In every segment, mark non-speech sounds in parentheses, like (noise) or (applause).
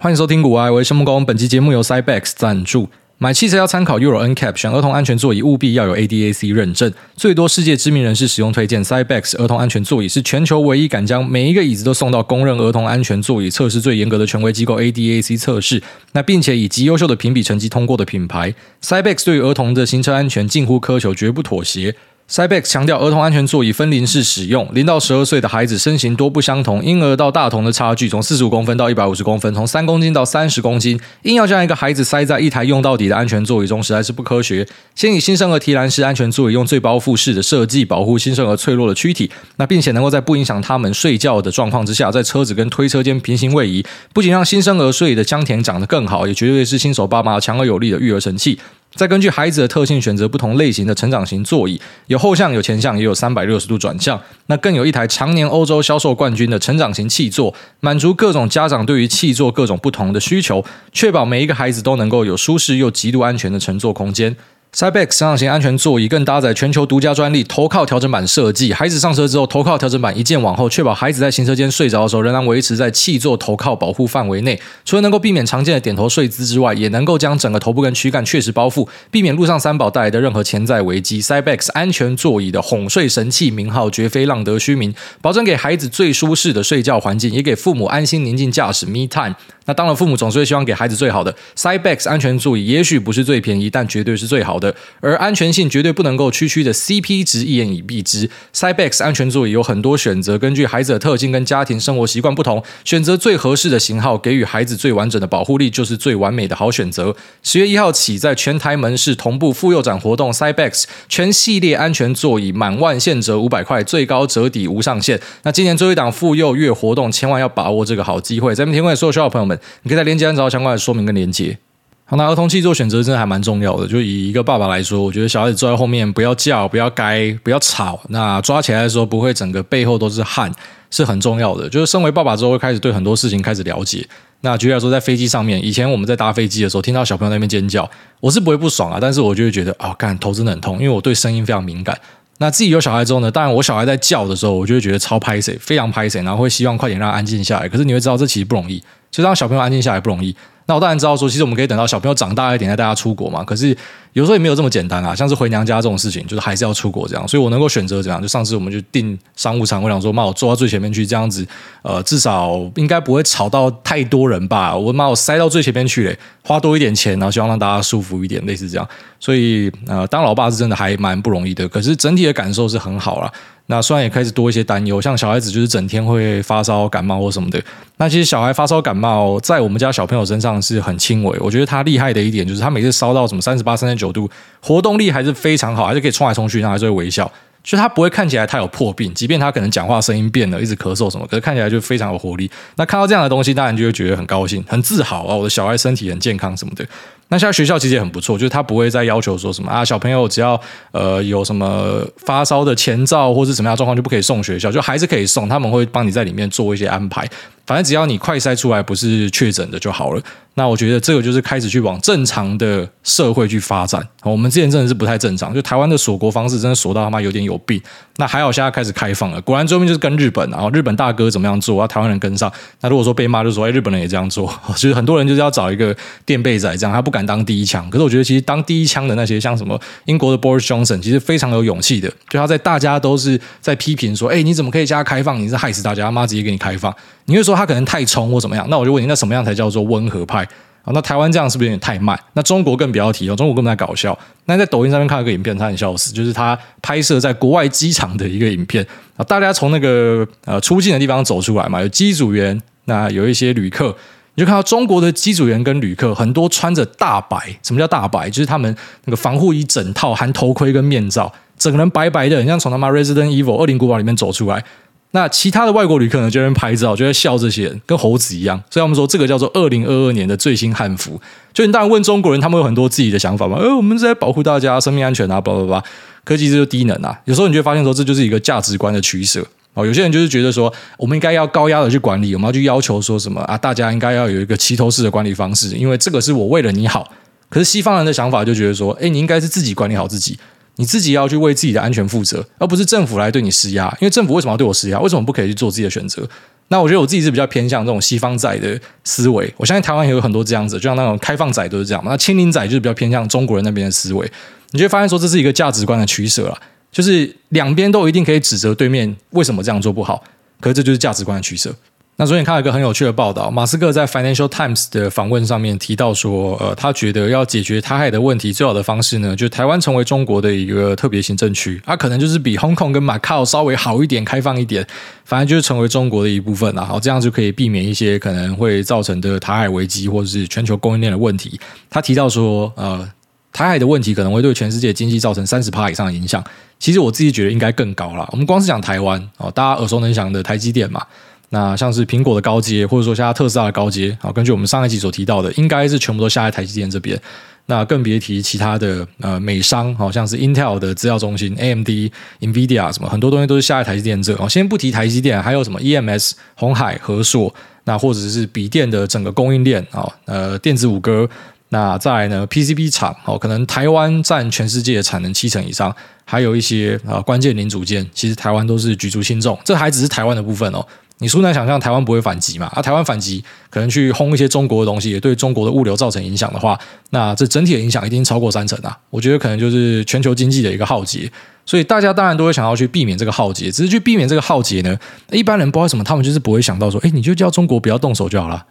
欢迎收听股癌，我是孟工。本期节目由 Cybex 赞助。买汽车要参考 Euro NCAP，选儿童安全座椅务必要有 ADAC 认证。最多世界知名人士使用推荐 Cybex 儿童安全座椅，是全球唯一敢将每一个椅子都送到公认儿童安全座椅测试最严格的权威机构 ADAC 测试。那并且以极优秀的评比成绩通过的品牌，Cybex 对于儿童的行车安全近乎苛求，绝不妥协。Cybex 强调儿童安全座椅分龄式使用，零到十二岁的孩子身形多不相同，婴儿到大童的差距从四十五公分到一百五十公分，从三公斤到三十公斤，硬要将一个孩子塞在一台用到底的安全座椅中，实在是不科学。先以新生儿提篮式安全座椅用最包覆式的设计保护新生儿脆弱的躯体，那并且能够在不影响他们睡觉的状况之下，在车子跟推车间平行位移，不仅让新生儿睡的香甜长得更好，也绝对是新手爸妈强而有力的育儿神器。再根据孩子的特性选择不同类型的成长型座椅，有后向、有前向，也有三百六十度转向。那更有一台常年欧洲销售冠军的成长型气座，满足各种家长对于气座各种不同的需求，确保每一个孩子都能够有舒适又极度安全的乘坐空间。Cybex 成长型安全座椅更搭载全球独家专利头靠调整板设计，孩子上车之后，头靠调整板一键往后，确保孩子在行车间睡着的时候，仍然维持在气座头靠保护范围内。除了能够避免常见的点头睡姿之外，也能够将整个头部跟躯干确实包覆，避免路上三宝带来的任何潜在危机。Cybex 安全座椅的哄睡神器名号绝非浪得虚名，保证给孩子最舒适的睡觉环境，也给父母安心宁静驾驶 Me Time。那当然，父母总是会希望给孩子最好的。Cybex 安全座椅也许不是最便宜，但绝对是最好的。而安全性绝对不能够区区的 CP 值一言以蔽之。Cybex 安全座椅有很多选择，根据孩子的特性跟家庭生活习惯不同，选择最合适的型号，给予孩子最完整的保护力，就是最完美的好选择。十月一号起，在全台门市同步妇幼展活动，Cybex 全系列安全座椅满万现折五百块，最高折抵无上限。那今年最后一档妇幼月活动，千万要把握这个好机会。咱们提供给所有需要朋友们。你可以在链接上找到相关的说明跟连接。好，那儿童汽座选择真的还蛮重要的。就以一个爸爸来说，我觉得小孩子坐在后面不要叫、不要该、不要吵，那抓起来的时候不会整个背后都是汗，是很重要的。就是身为爸爸之后，会开始对很多事情开始了解。那举例来说，在飞机上面，以前我们在搭飞机的时候，听到小朋友在那边尖叫，我是不会不爽啊，但是我就会觉得啊，干、哦、头真的很痛，因为我对声音非常敏感。那自己有小孩之后呢，当然我小孩在叫的时候，我就会觉得超拍谢，非常拍谢，然后会希望快点让他安静下来。可是你会知道，这其实不容易。就让小朋友安静下来不容易。那我当然知道说，其实我们可以等到小朋友长大一点再带他出国嘛。可是有时候也没有这么简单啊。像是回娘家这种事情，就是还是要出国这样。所以我能够选择怎样？就上次我们就订商务舱，我想说，妈，我坐到最前面去，这样子，呃，至少应该不会吵到太多人吧。我妈，我塞到最前面去嘞，花多一点钱，然后希望让大家舒服一点，类似这样。所以呃，当老爸是真的还蛮不容易的。可是整体的感受是很好啦。那虽然也开始多一些担忧，像小孩子就是整天会发烧、感冒或什么的。那其实小孩发烧、感冒在我们家小朋友身上是很轻微。我觉得他厉害的一点就是，他每次烧到什么三十八、三十九度，活动力还是非常好，还是可以冲来冲去，然后还是会微笑。就他不会看起来他有破病，即便他可能讲话声音变了，一直咳嗽什么，可是看起来就非常有活力。那看到这样的东西，当然就会觉得很高兴、很自豪啊！我的小孩身体很健康什么的。那现在学校其实也很不错，就是他不会再要求说什么啊，小朋友只要呃有什么发烧的前兆或是什么样的状况就不可以送学校，就还是可以送，他们会帮你在里面做一些安排。反正只要你快筛出来不是确诊的就好了。那我觉得这个就是开始去往正常的社会去发展。我们之前真的是不太正常，就台湾的锁国方式真的锁到他妈有点有病。那还好现在开始开放了，果然最后面就是跟日本，然后日本大哥怎么样做，要台湾人跟上。那如果说被骂，就说哎，日本人也这样做。其实很多人就是要找一个垫背仔，这样他不敢当第一枪。可是我觉得其实当第一枪的那些，像什么英国的 Boris Johnson，其实非常有勇气的。就他在大家都是在批评说，哎，你怎么可以加开放？你是害死大家，他妈直接给你开放。你会说他可能太冲或怎么样？那我就问你，那什么样才叫做温和派？啊，那台湾这样是不是有点太慢？那中国更不要提了，中国根本在搞笑。那在抖音上面看了个影片，他很笑死，就是他拍摄在国外机场的一个影片啊，大家从那个呃出境的地方走出来嘛，有机组员，那有一些旅客，你就看到中国的机组员跟旅客很多穿着大白，什么叫大白？就是他们那个防护衣整套含头盔跟面罩，整个人白白的，很像从他妈 Resident Evil 恶灵古堡里面走出来。那其他的外国旅客呢，就在拍照，就在笑这些人，跟猴子一样。所以我们说，这个叫做二零二二年的最新汉服。就你当然问中国人，他们有很多自己的想法嘛？呃，我们是在保护大家生命安全啊，叭叭叭。科技这就低能啊。有时候你就会发现说，这就是一个价值观的取舍哦。有些人就是觉得说，我们应该要高压的去管理，我们要去要求说什么啊？大家应该要有一个齐头式的管理方式，因为这个是我为了你好。可是西方人的想法就觉得说，哎，你应该是自己管理好自己。你自己要去为自己的安全负责，而不是政府来对你施压。因为政府为什么要对我施压？为什么不可以去做自己的选择？那我觉得我自己是比较偏向这种西方仔的思维，我相信台湾也有很多这样子，就像那种开放仔都是这样嘛。那清零仔就是比较偏向中国人那边的思维，你就会发现说这是一个价值观的取舍了，就是两边都一定可以指责对面为什么这样做不好，可是这就是价值观的取舍。那昨天看了一个很有趣的报道，马斯克在 Financial Times 的访问上面提到说，呃，他觉得要解决台海的问题，最好的方式呢，就台湾成为中国的一个特别行政区，它、可能就是比 Hong Kong 跟 Macau 稍微好一点、开放一点，反正就是成为中国的一部分啦。好，这样就可以避免一些可能会造成的台海危机或者是全球供应链的问题。他提到说，呃，台海的问题可能会对全世界经济造成三十趴以上的影响。其实我自己觉得应该更高啦。我们光是讲台湾哦，大家耳熟能详的台积电嘛。那像是苹果的高阶，或者说现在特斯拉的高阶，好，根据我们上一集所提到的，应该是全部都下在台积电这边。那更别提其他的呃美商，好像是 Intel 的资料中心、AMD、NVIDIA 什么，很多东西都是下在台积电这。哦，先不提台积电，还有什么 EMS、红海、和硕，那或者是笔电的整个供应链啊，呃，电子五哥。那再来呢，PCB 厂，哦，可能台湾占全世界的产能七成以上，还有一些啊关键零组件，其实台湾都是举足轻重。这还只是台湾的部分哦。你殊难想象台湾不会反击嘛？啊，台湾反击可能去轰一些中国的东西，也对中国的物流造成影响的话，那这整体的影响一定超过三成啊！我觉得可能就是全球经济的一个浩劫，所以大家当然都会想要去避免这个浩劫。只是去避免这个浩劫呢，一般人不知道什么，他们就是不会想到说，哎，你就叫中国不要动手就好了，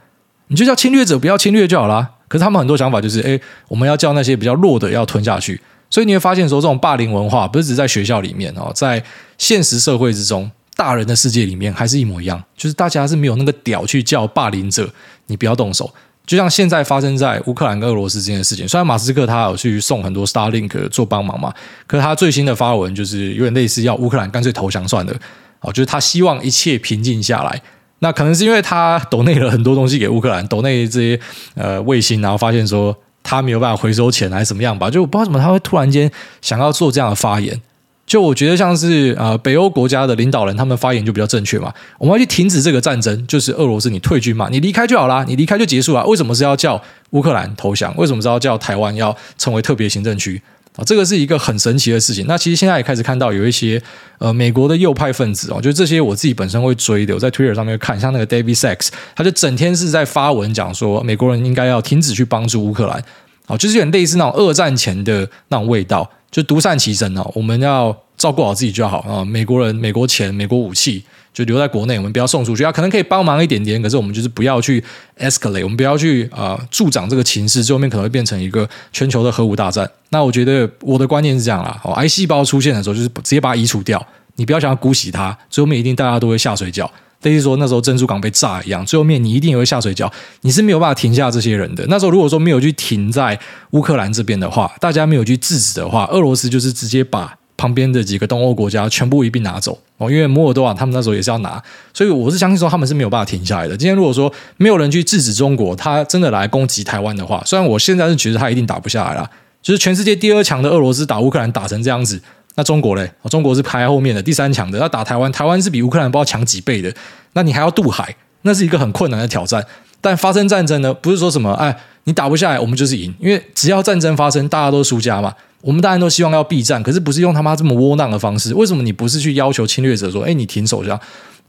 你就叫侵略者不要侵略就好了。可是他们很多想法就是，哎，我们要叫那些比较弱的要吞下去。所以你会发现说，这种霸凌文化不是只在学校里面哦，在现实社会之中。大人的世界里面还是一模一样，就是大家是没有那个屌去叫霸凌者，你不要动手。就像现在发生在乌克兰跟俄罗斯之间的事情，虽然马斯克他有去送很多 Starlink 做帮忙嘛，可是他最新的发文就是有点类似要乌克兰干脆投降算了，哦，就是他希望一切平静下来。那可能是因为他抖内了很多东西给乌克兰，抖内这些呃卫星，然后发现说他没有办法回收钱还是怎么样吧，就我不知道怎么他会突然间想要做这样的发言。就我觉得像是呃北欧国家的领导人，他们发言就比较正确嘛。我们要去停止这个战争，就是俄罗斯你退军嘛，你离开就好啦，你离开就结束了。为什么是要叫乌克兰投降？为什么是要叫台湾要成为特别行政区啊？这个是一个很神奇的事情。那其实现在也开始看到有一些呃美国的右派分子哦，就这些我自己本身会追的，我在 Twitter 上面看，像那个 David Sacks，他就整天是在发文讲说美国人应该要停止去帮助乌克兰，哦，就是有点类似那种二战前的那种味道。就独善其身哦，我们要照顾好自己就好啊。美国人、美国钱、美国武器就留在国内，我们不要送出去啊。可能可以帮忙一点点，可是我们就是不要去 escalate，我们不要去啊、助长这个情势，最后面可能会变成一个全球的核武大战。那我觉得我的观念是这样啦，哦，癌细胞出现的时候，就是直接把它移除掉，你不要想要姑息它，最后面一定大家都会下水饺。类似说那时候珍珠港被炸一样，最后面你一定也会下水饺，你是没有办法停下这些人的。那时候如果说没有去停在乌克兰这边的话，大家没有去制止的话，俄罗斯就是直接把旁边的几个东欧国家全部一并拿走哦。因为摩尔多瓦他们那时候也是要拿，所以我是相信说他们是没有办法停下来的。今天如果说没有人去制止中国，他真的来攻击台湾的话，虽然我现在是觉得他一定打不下来了，就是全世界第二强的俄罗斯打乌克兰打成这样子。那中国嘞？中国是排后面的第三强的，要打台湾，台湾是比乌克兰不知道强几倍的。那你还要渡海，那是一个很困难的挑战。但发生战争呢，不是说什么哎，你打不下来，我们就是赢。因为只要战争发生，大家都输家嘛。我们当然都希望要避战，可是不是用他妈这么窝囊的方式。为什么你不是去要求侵略者说，哎，你停手这样？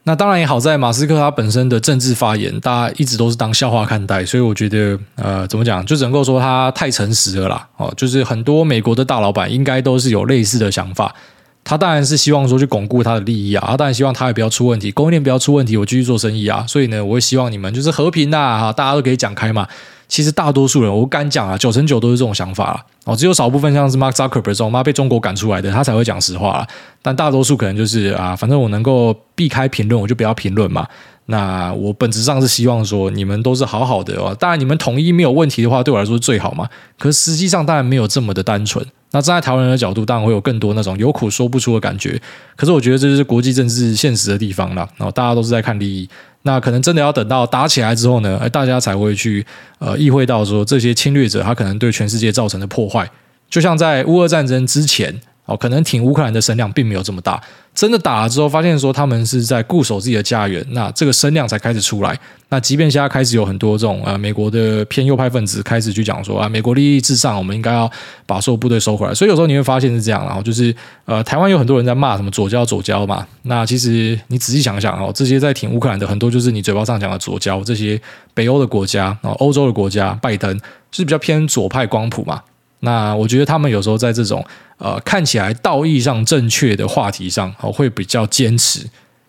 那当然也好在马斯克他本身的政治发言，大家一直都是当笑话看待，所以我觉得呃，怎么讲，就只能够说他太诚实了啦。哦，就是很多美国的大老板应该都是有类似的想法。他当然是希望说去巩固他的利益啊，他当然希望他也不要出问题，供应链不要出问题，我继续做生意啊。所以呢，我会希望你们就是和平呐，哈，大家都可以讲开嘛。其实大多数人，我敢讲啊，九成九都是这种想法啦。哦，只有少部分像是 Mark Zuckerberg 这种妈被中国赶出来的，他才会讲实话啦。但大多数可能就是啊，反正我能够避开评论，我就不要评论嘛。那我本质上是希望说你们都是好好的哦，当然你们统一没有问题的话，对我来说是最好嘛。可是实际上当然没有这么的单纯。那站在台湾人的角度，当然会有更多那种有苦说不出的感觉。可是我觉得这就是国际政治现实的地方了。然后大家都是在看利益，那可能真的要等到打起来之后呢，哎大家才会去呃意会到说这些侵略者他可能对全世界造成的破坏。就像在乌俄战争之前哦，可能挺乌克兰的声量并没有这么大。真的打了之后，发现说他们是在固守自己的家园，那这个声量才开始出来。那即便现在开始有很多这种呃美国的偏右派分子开始去讲说啊，美国利益至上，我们应该要把所有部队收回来。所以有时候你会发现是这样，然后就是呃台湾有很多人在骂什么左交左交嘛。那其实你仔细想想哦，这些在挺乌克兰的很多就是你嘴巴上讲的左交，这些北欧的国家啊，欧洲的国家，拜登是比较偏左派光谱嘛。那我觉得他们有时候在这种呃看起来道义上正确的话题上，哦会比较坚持，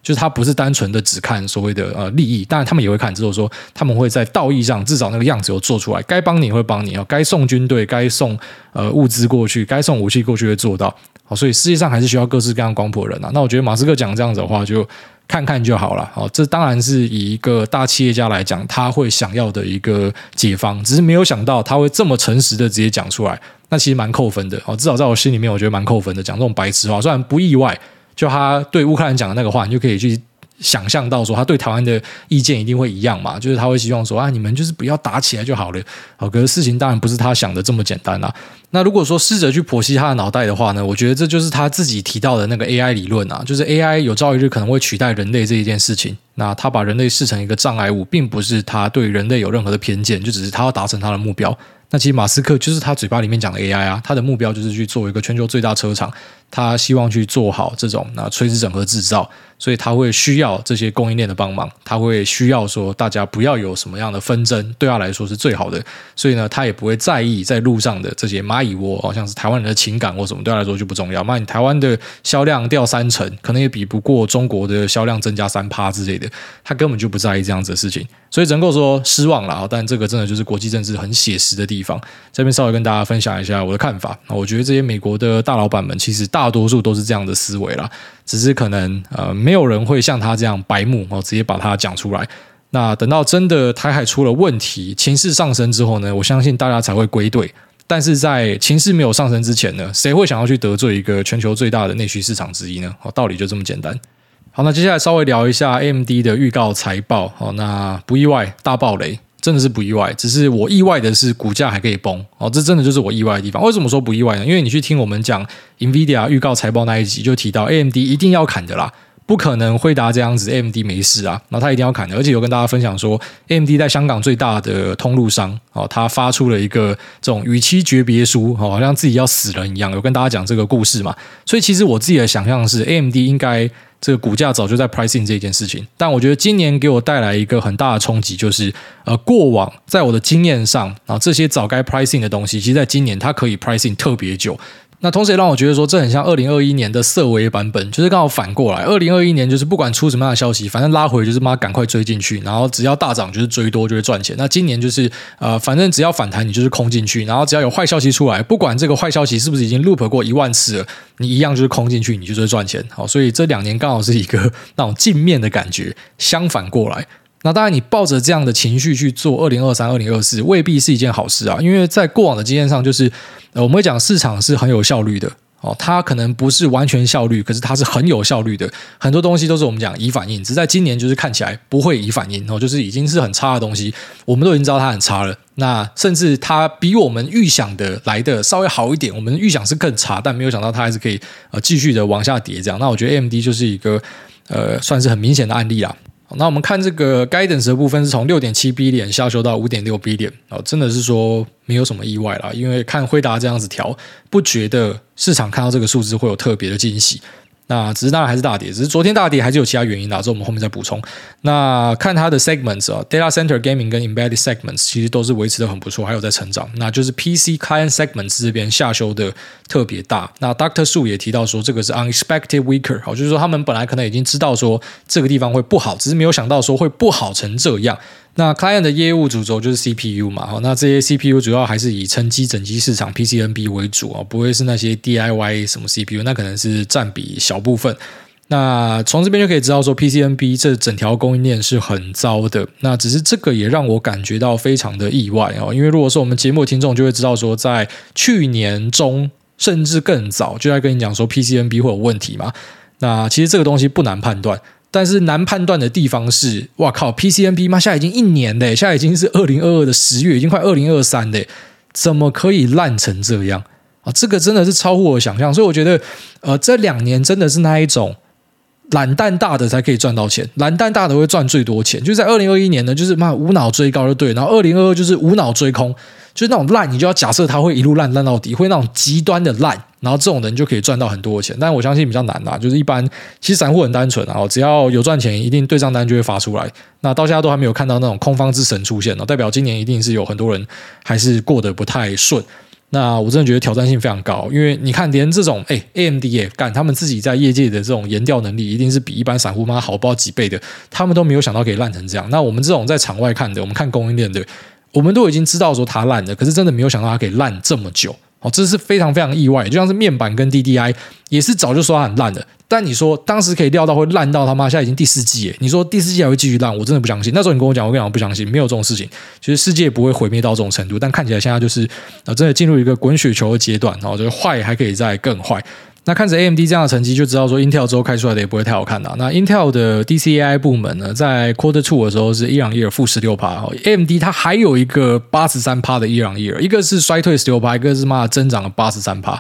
就是他不是单纯的只看所谓的呃利益，当然他们也会看，只有说他们会在道义上至少那个样子有做出来，该帮你会帮你哦，该送军队、该送呃物资过去、该送武器过去会做到。好，所以世界上还是需要各式各样光谱人啊。那我觉得马斯克讲这样子的话就。看看就好了，哦，这当然是以一个大企业家来讲，他会想要的一个解方，只是没有想到他会这么诚实的直接讲出来，那其实蛮扣分的，哦，至少在我心里面，我觉得蛮扣分的，讲这种白痴话，虽然不意外，就他对乌克兰讲的那个话，你就可以去。想象到说他对台湾的意见一定会一样嘛，就是他会希望说啊，你们就是不要打起来就好了。好，可是事情当然不是他想的这么简单啊。那如果说试着去剖析他的脑袋的话呢，我觉得这就是他自己提到的那个 AI 理论啊，就是 AI 有朝一日可能会取代人类这一件事情。那他把人类视成一个障碍物，并不是他对人类有任何的偏见，就只是他要达成他的目标。那其实马斯克就是他嘴巴里面讲的 AI 啊，他的目标就是去做一个全球最大车厂，他希望去做好这种那垂直整合制造。所以他会需要这些供应链的帮忙，他会需要说大家不要有什么样的纷争，对他来说是最好的。所以呢，他也不会在意在路上的这些蚂蚁窝，好像是台湾人的情感或什么，对他来说就不重要。那你台湾的销量掉三成，可能也比不过中国的销量增加三趴之类的，他根本就不在意这样子的事情。所以只能够说失望了啊！但这个真的就是国际政治很写实的地方。这边稍微跟大家分享一下我的看法。我觉得这些美国的大老板们其实大大多数都是这样的思维啦。只是可能呃，没有人会像他这样白目哦，直接把它讲出来。那等到真的台海出了问题，情势上升之后呢，我相信大家才会归队。但是在情势没有上升之前呢，谁会想要去得罪一个全球最大的内需市场之一呢？哦，道理就这么简单。好，那接下来稍微聊一下 AMD 的预告财报。哦，那不意外，大爆雷。真的是不意外，只是我意外的是股价还可以崩哦，这真的就是我意外的地方。为什么说不意外呢？因为你去听我们讲 NVIDIA 预告财报那一集，就提到 AMD 一定要砍的啦，不可能辉达这样子，AMD 没事啊，那他一定要砍的。而且有跟大家分享说，AMD 在香港最大的通路商哦，他发出了一个这种与期诀别书，哦，好像自己要死人一样，有跟大家讲这个故事嘛。所以其实我自己的想象是，AMD 应该。这个股价早就在 pricing 这件事情，但我觉得今年给我带来一个很大的冲击，就是呃，过往在我的经验上啊，这些早该 pricing 的东西，其实在今年它可以 pricing 特别久。那同时也让我觉得说，这很像二零二一年的色违版本，就是刚好反过来。二零二一年就是不管出什么样的消息，反正拉回就是妈赶快追进去，然后只要大涨就是追多就会赚钱。那今年就是呃，反正只要反弹你就是空进去，然后只要有坏消息出来，不管这个坏消息是不是已经 loop 过一万次了，你一样就是空进去，你就是会赚钱。好，所以这两年刚好是一个那种镜面的感觉，相反过来。那当然，你抱着这样的情绪去做二零二三、二零二四，未必是一件好事啊。因为在过往的经验上，就是，我们会讲市场是很有效率的哦，它可能不是完全效率，可是它是很有效率的。很多东西都是我们讲以反应，只在今年就是看起来不会以反应哦，就是已经是很差的东西，我们都已经知道它很差了。那甚至它比我们预想的来的稍微好一点，我们预想是更差，但没有想到它还是可以呃继续的往下跌这样。那我觉得 AMD 就是一个呃算是很明显的案例啦。那我们看这个 guidance 的部分是从六点七 B 点下修到五点六 billion 哦，真的是说没有什么意外啦，因为看辉达这样子调，不觉得市场看到这个数字会有特别的惊喜。那只是当然还是大跌，只是昨天大跌还是有其他原因的，这我们后面再补充。那看它的 segments 啊，data center gaming 跟 embedded segments 其实都是维持的很不错，还有在成长。那就是 PC client segments 这边下修的特别大。那 Dr. Su 也提到说，这个是 unexpected weaker，好，就是说他们本来可能已经知道说这个地方会不好，只是没有想到说会不好成这样。那 Client 的业务主轴就是 CPU 嘛，那这些 CPU 主要还是以称机整机市场 PCNB 为主啊，不会是那些 DIY 什么 CPU，那可能是占比小部分。那从这边就可以知道说 PCNB 这整条供应链是很糟的。那只是这个也让我感觉到非常的意外哦，因为如果说我们节目听众就会知道说，在去年中甚至更早就在跟你讲说 PCNB 会有问题嘛。那其实这个东西不难判断。但是难判断的地方是，哇靠，PCNP 妈，现在已经一年嘞，现在已经是二零二二的十月，已经快二零二三嘞，怎么可以烂成这样？啊，这个真的是超乎我想象。所以我觉得，呃，这两年真的是那一种。懒蛋大的才可以赚到钱，懒蛋大的会赚最多钱。就在二零二一年呢，就是嘛无脑追高就对，然后二零二二就是无脑追空，就是那种烂，你就要假设它会一路烂烂到底，会那种极端的烂，然后这种人就可以赚到很多的钱。但我相信比较难啦，就是一般其实散户很单纯啊，只要有赚钱，一定对账单就会发出来。那到现在都还没有看到那种空方之神出现呢，代表今年一定是有很多人还是过得不太顺。那我真的觉得挑战性非常高，因为你看，连这种哎，AMD 也干，他们自己在业界的这种研调能力，一定是比一般散户妈好不知道几倍的，他们都没有想到可以烂成这样。那我们这种在场外看的，我们看供应链的，我们都已经知道说它烂的，可是真的没有想到它可以烂这么久。哦，这是非常非常意外，就像是面板跟 DDI 也是早就说它很烂的，但你说当时可以料到会烂到他妈现在已经第四季耶，你说第四季还会继续烂，我真的不相信。那时候你跟我讲，我跟你讲不相信，没有这种事情，其实世界不会毁灭到这种程度。但看起来现在就是啊，真的进入一个滚雪球的阶段，然后就是坏还可以再更坏。那看着 AMD 这样的成绩，就知道说 Intel 之后开出来的也不会太好看了。那 Intel 的 DCAI 部门呢，在 Quarter Two 的时候是伊朗伊尔负十六趴，AMD 它还有一个八十三趴的伊朗伊尔一个是衰退十六趴，一个是妈的增长了八十三趴。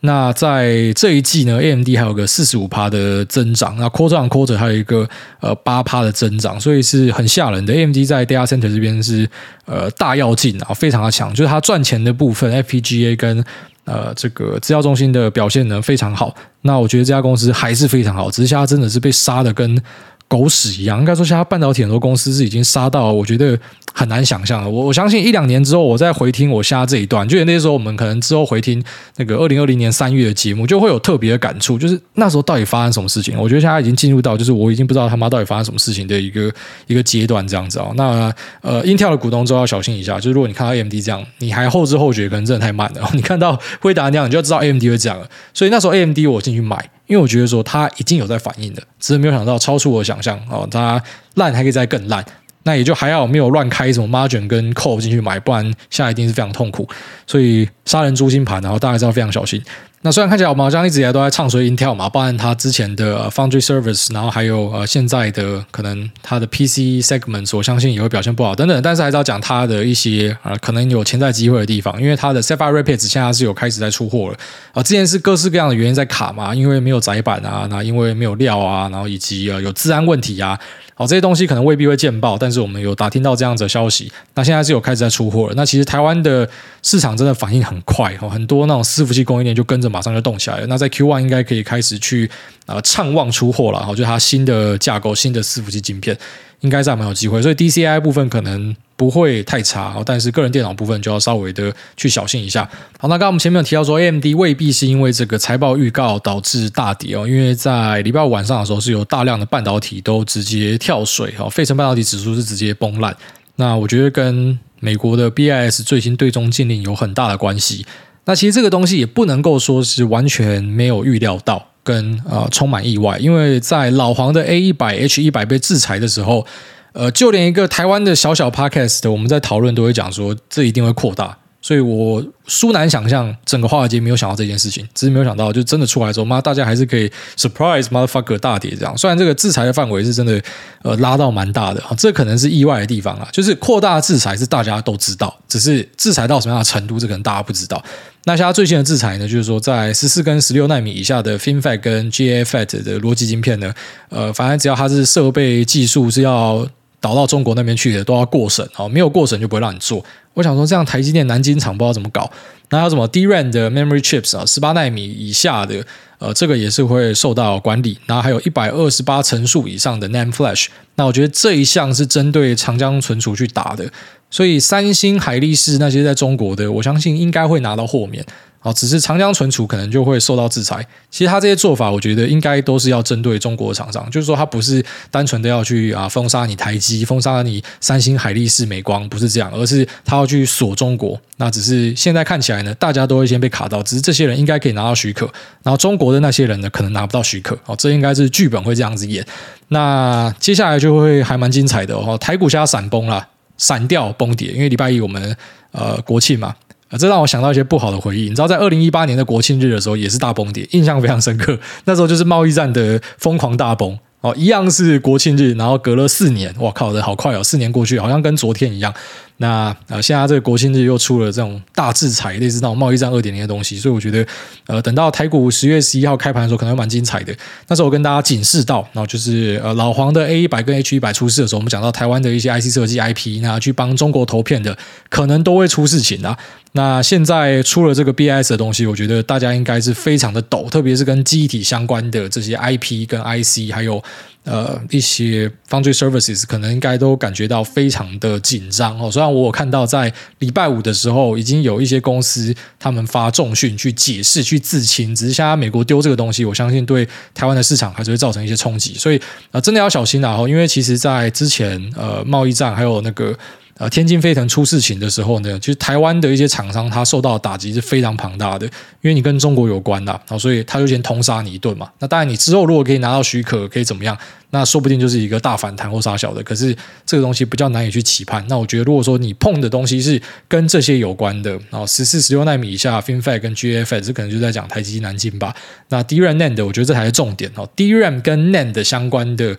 那在这一季呢，AMD 还有个四十五趴的增长，那 Quarter on Quarter 还有一个呃八趴的增长，所以是很吓人的。AMD 在 Data Center 这边是呃大跃进啊，非常的强，就是它赚钱的部分 FPGA 跟。呃，这个资料中心的表现呢非常好，那我觉得这家公司还是非常好，只是现在真的是被杀的跟狗屎一样。应该说，现在半导体很多公司是已经杀到，我觉得。很难想象了，我我相信一两年之后，我再回听我下这一段，就那时候我们可能之后回听那个二零二零年三月的节目，就会有特别的感触，就是那时候到底发生什么事情？我觉得现在已经进入到，就是我已经不知道他妈到底发生什么事情的一个一个阶段这样子哦。那呃，Intel 的股东之后要小心一下，就是如果你看到 AMD 这样，你还后知后觉，可能真的太慢了。(laughs) 你看到辉达那样，你就知道 AMD 会这样了。所以那时候 AMD 我进去买，因为我觉得说它已经有在反应的，只是没有想到超出我的想象哦，它烂还可以再更烂。那也就还好，没有乱开什么 margin 跟 call 进去买，不然下一定是非常痛苦。所以杀人诛心盘，然后大家知道非常小心。那虽然看起来我们好像一直以来都在唱衰 Intel 嘛，包含它之前的 Foundry Service，然后还有呃现在的可能它的 PC segments，我相信也会表现不好等等。但是还是要讲它的一些啊、呃、可能有潜在机会的地方，因为它的 Sapphire Rapids 现在是有开始在出货了啊、之前是各式各样的原因在卡嘛，因为没有载板啊，那因为没有料啊，然后以及呃有治安问题啊。好，这些东西可能未必会见报，但是我们有打听到这样子的消息。那现在是有开始在出货了。那其实台湾的市场真的反应很快，哈很多那种伺服器供应链就跟着马上就动起来了。那在 Q one 应该可以开始去啊畅望出货了。哈，就它新的架构、新的伺服器晶片，应该是还蛮有机会。所以 DCI 部分可能。不会太差，但是个人电脑部分就要稍微的去小心一下。好，那刚刚我们前面有提到说，AMD 未必是因为这个财报预告导致大跌哦，因为在礼拜五晚上的时候是有大量的半导体都直接跳水哦，费城半导体指数是直接崩烂。那我觉得跟美国的 BIS 最新对中禁令有很大的关系。那其实这个东西也不能够说是完全没有预料到，跟呃充满意外，因为在老黄的 A 一百 H 一百被制裁的时候。呃，就连一个台湾的小小 podcast 的，我们在讨论都会讲说，这一定会扩大，所以我殊难想象整个华尔街没有想到这件事情，只是没有想到，就真的出来之后，妈，大家还是可以 surprise motherfucker 大跌这样。虽然这个制裁的范围是真的，呃，拉到蛮大的啊，这可能是意外的地方啊，就是扩大制裁是大家都知道，只是制裁到什么样的程度，这可能大家不知道。那现在最新的制裁呢，就是说在十四跟十六奈米以下的 FinFET 跟 GAFET 的逻辑晶片呢，呃，反正只要它是设备技术是要。导到中国那边去的都要过审，好，没有过审就不会让你做。我想说，这样台积电南京厂不知道怎么搞。那还有什么 DRAM 的 Memory Chips 啊，十八奈米以下的，呃，这个也是会受到管理。然后还有一百二十八层数以上的 NAND Flash，那我觉得这一项是针对长江存储去打的。所以三星、海力士那些在中国的，我相信应该会拿到豁免。好，只是长江存储可能就会受到制裁。其实他这些做法，我觉得应该都是要针对中国的厂商，就是说他不是单纯的要去啊封杀你台积、封杀你三星、海力士、美光，不是这样，而是他要去锁中国。那只是现在看起来呢，大家都会先被卡到，只是这些人应该可以拿到许可，然后中国的那些人呢，可能拿不到许可。哦，这应该是剧本会这样子演。那接下来就会还蛮精彩的哦，台股现在闪崩了，闪掉崩跌，因为礼拜一我们呃国庆嘛。啊，这让我想到一些不好的回忆。你知道，在二零一八年的国庆日的时候，也是大崩跌，印象非常深刻。那时候就是贸易战的疯狂大崩哦，一样是国庆日，然后隔了四年，哇靠的好快哦，四年过去好像跟昨天一样。那呃，现在这个国庆日又出了这种大制裁，类似那种贸易战二点零的东西，所以我觉得呃，等到台股十月十一号开盘的时候，可能会蛮精彩的。那时候我跟大家警示到，然后就是呃，老黄的 A 一百跟 H 一百出事的时候，我们讲到台湾的一些 IC 设计 IP，那去帮中国投片的，可能都会出事情啊。那现在出了这个 BIS 的东西，我觉得大家应该是非常的抖，特别是跟记忆体相关的这些 IP 跟 IC，还有呃一些犯罪 Services，可能应该都感觉到非常的紧张哦。虽然我有看到在礼拜五的时候，已经有一些公司他们发重讯去解释、去自清，只是现在美国丢这个东西，我相信对台湾的市场还是会造成一些冲击，所以啊、真的要小心啊！因为其实在之前呃贸易战还有那个。呃，天津飞腾出事情的时候呢，其实台湾的一些厂商，它受到的打击是非常庞大的，因为你跟中国有关的，所以他就先通杀你一顿嘛。那当然，你之后如果可以拿到许可，可以怎么样？那说不定就是一个大反弹或杀小的。可是这个东西比较难以去期盼。那我觉得，如果说你碰的东西是跟这些有关的，然后十四、十六奈米以下，FinFET 跟 GFS，这可能就在讲台积南京吧。那 DRAM、NAND，我觉得这才是重点哦。DRAM 跟 NAND 相关的。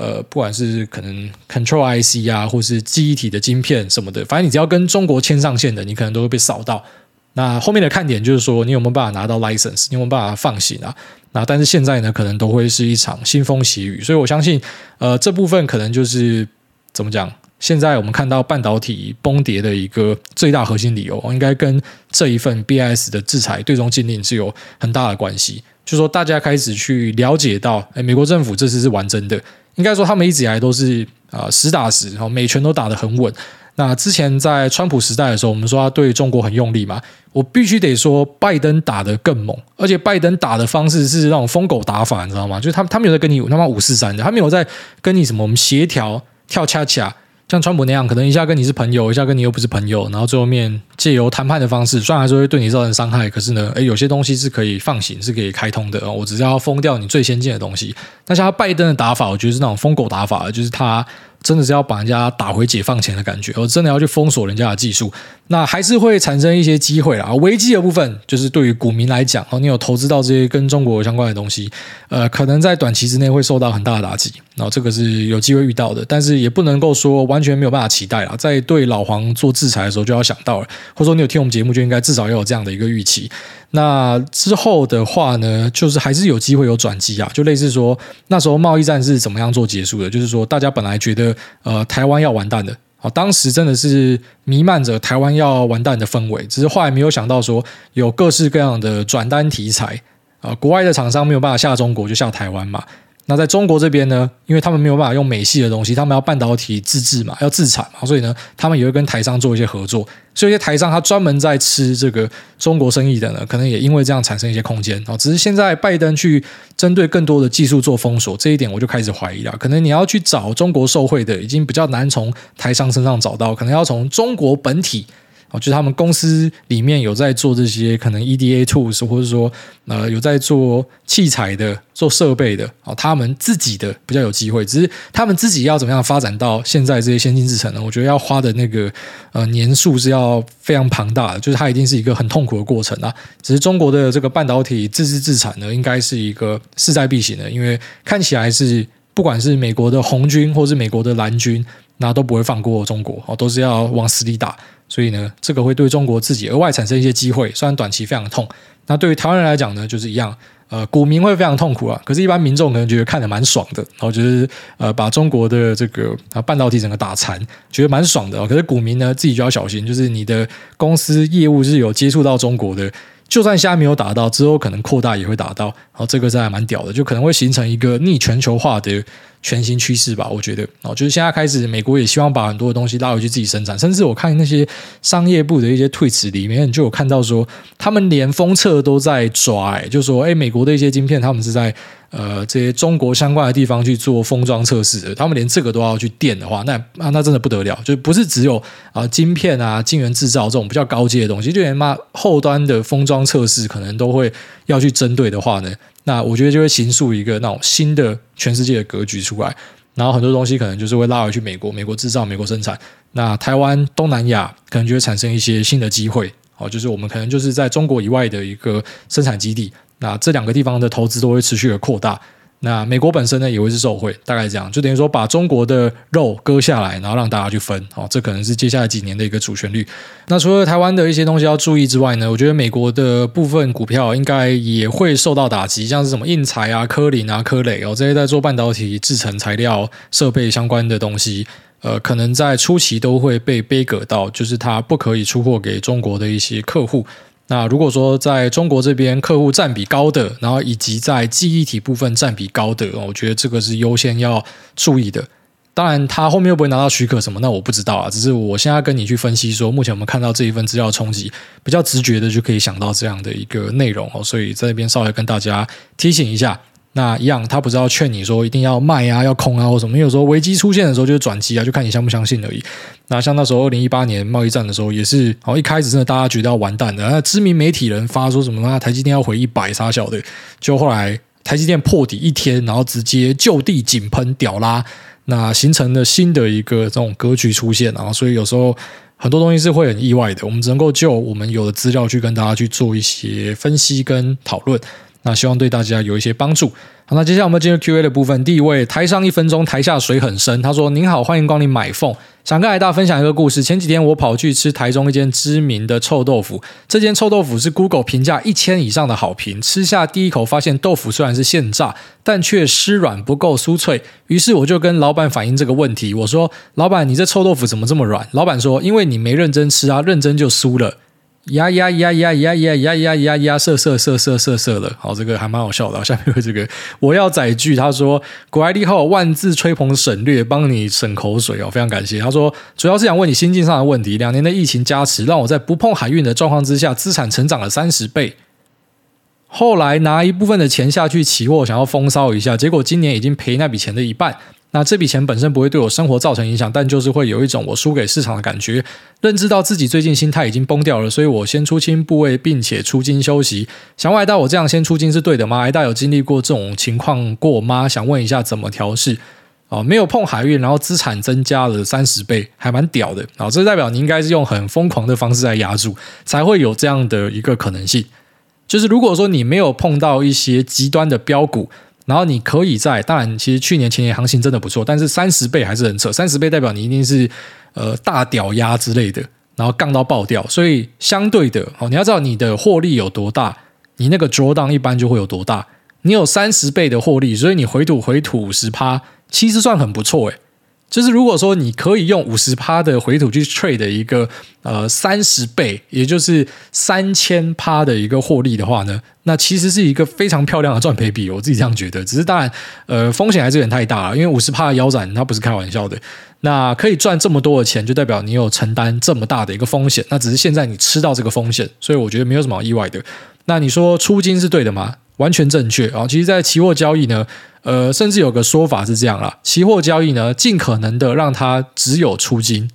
呃，不管是可能 Control IC 啊，或是记忆体的晶片什么的，反正你只要跟中国牵上线的，你可能都会被扫到。那后面的看点就是说，你有没有办法拿到 license，你有没有办法放行啊？那但是现在呢，可能都会是一场腥风血雨，所以我相信，呃，这部分可能就是怎么讲？现在我们看到半导体崩跌的一个最大核心理由，应该跟这一份 BIS 的制裁最终禁令是有很大的关系。就是说大家开始去了解到，诶，美国政府这次是玩真的。应该说，他们一直以来都是啊实打实，然后每拳都打得很稳。那之前在川普时代的时候，我们说他对中国很用力嘛，我必须得说，拜登打得更猛，而且拜登打的方式是那种疯狗打法，你知道吗？就是他他没有在跟你他妈五四三的，他没有在跟你什么我们协调跳恰恰。像川普那样，可能一下跟你是朋友，一下跟你又不是朋友，然后最后面借由谈判的方式，虽然还是会对你造成伤害，可是呢，诶，有些东西是可以放行，是可以开通的。我只是要封掉你最先进的东西。但像拜登的打法，我觉得是那种疯狗打法，就是他。真的是要把人家打回解放前的感觉，我真的要去封锁人家的技术，那还是会产生一些机会啦。危机的部分就是对于股民来讲，哦，你有投资到这些跟中国相关的东西，呃，可能在短期之内会受到很大的打击，然后这个是有机会遇到的，但是也不能够说完全没有办法期待啦。在对老黄做制裁的时候就要想到了，或者说你有听我们节目就应该至少要有这样的一个预期。那之后的话呢，就是还是有机会有转机啊，就类似说那时候贸易战是怎么样做结束的？就是说大家本来觉得呃台湾要完蛋的，啊，当时真的是弥漫着台湾要完蛋的氛围，只是后来没有想到说有各式各样的转单题材啊，国外的厂商没有办法下中国，就下台湾嘛。那在中国这边呢，因为他们没有办法用美系的东西，他们要半导体自制嘛，要自产嘛，所以呢，他们也会跟台商做一些合作。所以，一些台商他专门在吃这个中国生意的呢，可能也因为这样产生一些空间啊。只是现在拜登去针对更多的技术做封锁，这一点我就开始怀疑了。可能你要去找中国受惠的，已经比较难从台商身上找到，可能要从中国本体。哦，就是他们公司里面有在做这些可能 EDA tools，或者说呃有在做器材的、做设备的，哦，他们自己的比较有机会。只是他们自己要怎么样发展到现在这些先进制程呢？我觉得要花的那个呃年数是要非常庞大的，就是它一定是一个很痛苦的过程啊。只是中国的这个半导体自制自产呢，应该是一个势在必行的，因为看起来是不管是美国的红军或是美国的蓝军，那都不会放过中国哦，都是要往死里打。所以呢，这个会对中国自己额外产生一些机会，虽然短期非常痛。那对于台湾人来讲呢，就是一样，呃，股民会非常痛苦啊。可是，一般民众可能觉得看得蛮爽的，然后就是呃，把中国的这个啊半导体整个打残，觉得蛮爽的。可是股民呢，自己就要小心，就是你的公司业务是有接触到中国的。就算现在没有打到，之后可能扩大也会打到，然后这个是还蛮屌的，就可能会形成一个逆全球化的全新趋势吧。我觉得，哦，就是现在开始，美国也希望把很多的东西拉回去自己生产，甚至我看那些商业部的一些推词里面，就有看到说，他们连封测都在抓，哎，就说，哎，美国的一些晶片，他们是在。呃，这些中国相关的地方去做封装测试的，他们连这个都要去垫的话，那啊，那真的不得了，就不是只有啊晶片啊、晶圆制造这种比较高阶的东西，就连嘛后端的封装测试可能都会要去针对的话呢，那我觉得就会形塑一个那种新的全世界的格局出来，然后很多东西可能就是会拉回去美国，美国制造、美国生产，那台湾、东南亚可能就会产生一些新的机会，哦，就是我们可能就是在中国以外的一个生产基地。那这两个地方的投资都会持续的扩大，那美国本身呢也会是受惠，大概这样，就等于说把中国的肉割下来，然后让大家去分，哦，这可能是接下来几年的一个主旋律。那除了台湾的一些东西要注意之外呢，我觉得美国的部分股票应该也会受到打击，像是什么应材啊、科林啊、科磊哦这些在做半导体制成材料设备相关的东西，呃，可能在初期都会被杯葛到，就是它不可以出货给中国的一些客户。那如果说在中国这边客户占比高的，然后以及在记忆体部分占比高的，我觉得这个是优先要注意的。当然，他后面会不会拿到许可什么，那我不知道啊。只是我现在跟你去分析说，目前我们看到这一份资料冲击，比较直觉的就可以想到这样的一个内容哦。所以在这边稍微跟大家提醒一下。那一样，他不是要劝你说一定要卖啊，要空啊或什么？因为有时候危机出现的时候就是转机啊，就看你相不相信而已。那像那时候二零一八年贸易战的时候，也是哦，一开始真的大家觉得要完蛋的。那知名媒体人发说什么？那台积电要回一百杀小的，就后来台积电破底一天，然后直接就地井喷屌拉，那形成了新的一个这种格局出现。然后所以有时候很多东西是会很意外的。我们只能够就我们有的资料去跟大家去做一些分析跟讨论。那希望对大家有一些帮助。好，那接下来我们进入 Q&A 的部分。第一位，台上一分钟，台下水很深。他说：“您好，欢迎光临买凤，想跟艾大分享一个故事。前几天我跑去吃台中一间知名的臭豆腐，这间臭豆腐是 Google 评价一千以上的好评。吃下第一口，发现豆腐虽然是现炸，但却湿软不够酥脆。于是我就跟老板反映这个问题。我说：老板，你这臭豆腐怎么这么软？老板说：因为你没认真吃啊，认真就酥了。”呀呀呀呀呀呀呀呀呀呀！色色色色色色的，好，这个还蛮好笑的。(laughs) 下面有这个，我要载具。他说：“国爱利号万字吹捧省略，帮你省口水哦，非常感谢。”他说：“主要是想问你心境上的问题。两年的疫情加持，让我在不碰海运的状况之下，资产成长了三十倍。后来拿一部分的钱下去期货，想要风骚一下，结果今年已经赔那笔钱的一半。”那这笔钱本身不会对我生活造成影响，但就是会有一种我输给市场的感觉。认知到自己最近心态已经崩掉了，所以我先出清部位，并且出金休息。想问艾大，我这样先出金是对的吗？艾大有经历过这种情况过吗？想问一下怎么调试？哦，没有碰海运，然后资产增加了三十倍，还蛮屌的。啊，这代表你应该是用很疯狂的方式来压住，才会有这样的一个可能性。就是如果说你没有碰到一些极端的标股。然后你可以在，当然，其实去年前年行情真的不错，但是三十倍还是很扯。三十倍代表你一定是呃大屌压之类的，然后杠到爆掉。所以相对的哦，你要知道你的获利有多大，你那个 drawdown 一般就会有多大。你有三十倍的获利，所以你回吐回吐五十趴，其实算很不错诶。就是如果说你可以用五十趴的回吐去 trade 的一个呃三十倍，也就是三千趴的一个获利的话呢，那其实是一个非常漂亮的赚赔比，我自己这样觉得。只是当然，呃，风险还是有点太大了，因为五十趴的腰斩它不是开玩笑的。那可以赚这么多的钱，就代表你有承担这么大的一个风险。那只是现在你吃到这个风险，所以我觉得没有什么意外的。那你说出金是对的吗？完全正确啊！其实，在期货交易呢，呃，甚至有个说法是这样啦：期货交易呢，尽可能的让它只有出金，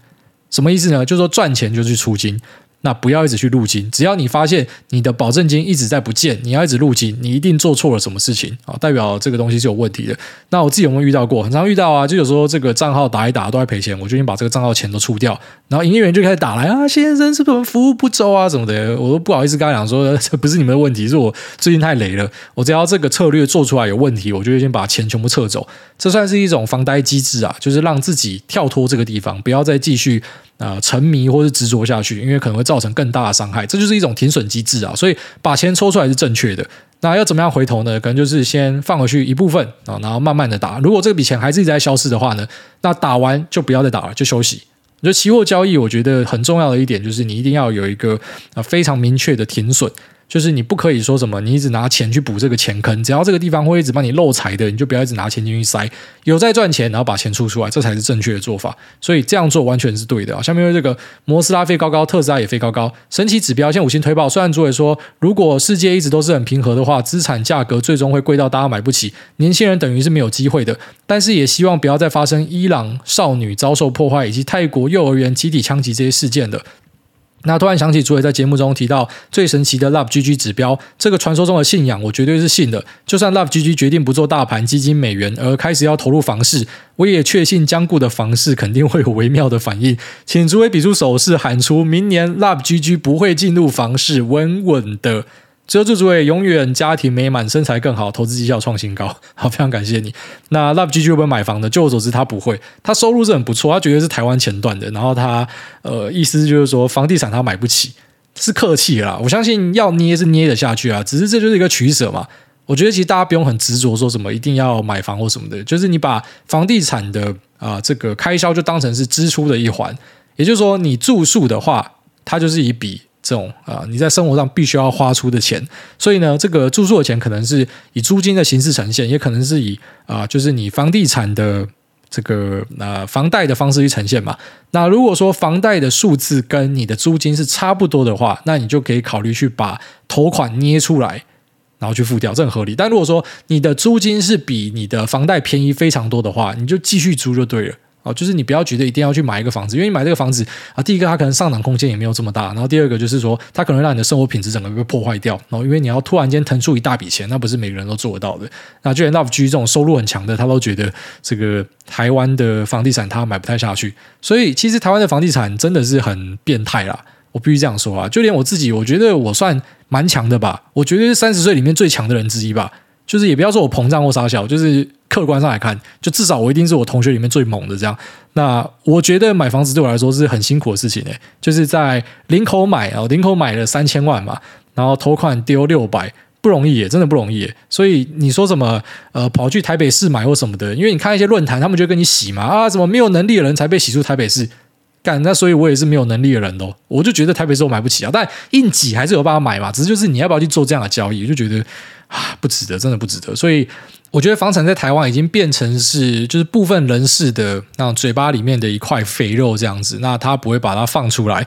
什么意思呢？就是说赚钱就去出金。那不要一直去入金，只要你发现你的保证金一直在不见，你要一直入金，你一定做错了什么事情啊，代表这个东西是有问题的。那我自己有没有遇到过？很常遇到啊，就有时候这个账号打一打都在赔钱，我决定把这个账号钱都出掉，然后营业员就开始打来啊，先生是不是服务不周啊什么的，我都不好意思跟他讲说 (laughs) 这不是你们的问题，是我最近太雷了。我只要这个策略做出来有问题，我就会先把钱全部撤走。这算是一种防呆机制啊，就是让自己跳脱这个地方，不要再继续。啊、沉迷或是执着下去，因为可能会造成更大的伤害，这就是一种停损机制啊。所以把钱抽出来是正确的。那要怎么样回头呢？可能就是先放回去一部分啊，然后慢慢的打。如果这笔钱还是一直在消失的话呢，那打完就不要再打了，就休息。就期货交易，我觉得很重要的一点就是你一定要有一个啊非常明确的停损。就是你不可以说什么，你一直拿钱去补这个钱坑，只要这个地方会一直帮你漏财的，你就不要一直拿钱进去塞。有在赚钱，然后把钱出出来，这才是正确的做法。所以这样做完全是对的啊。下面这个摩斯拉飞高高，特斯拉也飞高高，神奇指标现五星推爆。虽然主委说，如果世界一直都是很平和的话，资产价格最终会贵到大家买不起，年轻人等于是没有机会的。但是也希望不要再发生伊朗少女遭受破坏以及泰国幼儿园集体枪击这些事件的。那突然想起，主委在节目中提到最神奇的 Love GG 指标，这个传说中的信仰，我绝对是信的。就算 Love GG 决定不做大盘基金美元，而开始要投入房市，我也确信将固的房市肯定会有微妙的反应。请主委比出手势，喊出明年 Love GG 不会进入房市，稳稳的最后祝诸位永远家庭美满，身材更好，投资绩效创新高。(laughs) 好，非常感谢你。那 Love GG 会不会买房的？就我所知，他不会。他收入是很不错，他绝对是台湾前段的。然后他呃，意思就是说，房地产他买不起，是客气啦。我相信要捏是捏得下去啊，只是这就是一个取舍嘛。我觉得其实大家不用很执着说什么一定要买房或什么的，就是你把房地产的啊、呃、这个开销就当成是支出的一环。也就是说，你住宿的话，它就是一笔。这种啊，你在生活上必须要花出的钱，所以呢，这个住宿的钱可能是以租金的形式呈现，也可能是以啊，就是你房地产的这个啊房贷的方式去呈现嘛。那如果说房贷的数字跟你的租金是差不多的话，那你就可以考虑去把头款捏出来，然后去付掉，这很合理。但如果说你的租金是比你的房贷便宜非常多的话，你就继续租就对了。哦，就是你不要觉得一定要去买一个房子，因为你买这个房子啊，第一个它可能上涨空间也没有这么大，然后第二个就是说它可能让你的生活品质整个被破坏掉。然后因为你要突然间腾出一大笔钱，那不是每个人都做得到的。那就连 Love G 这种收入很强的，他都觉得这个台湾的房地产他买不太下去。所以其实台湾的房地产真的是很变态啦，我必须这样说啊。就连我自己，我觉得我算蛮强的吧，我觉得是三十岁里面最强的人之一吧。就是也不要说我膨胀或傻小，就是客观上来看，就至少我一定是我同学里面最猛的这样。那我觉得买房子对我来说是很辛苦的事情诶，就是在林口买啊，林口买了三千万嘛，然后头款丢六百，不容易耶，真的不容易耶。所以你说什么呃跑去台北市买或什么的，因为你看一些论坛，他们就跟你洗嘛啊，什么没有能力的人才被洗出台北市。干，那所以我也是没有能力的人喽，我就觉得台北市我买不起啊，但硬挤还是有办法买嘛，只是就是你要不要去做这样的交易，我就觉得啊不值得，真的不值得。所以我觉得房产在台湾已经变成是就是部分人士的那种嘴巴里面的一块肥肉这样子，那他不会把它放出来。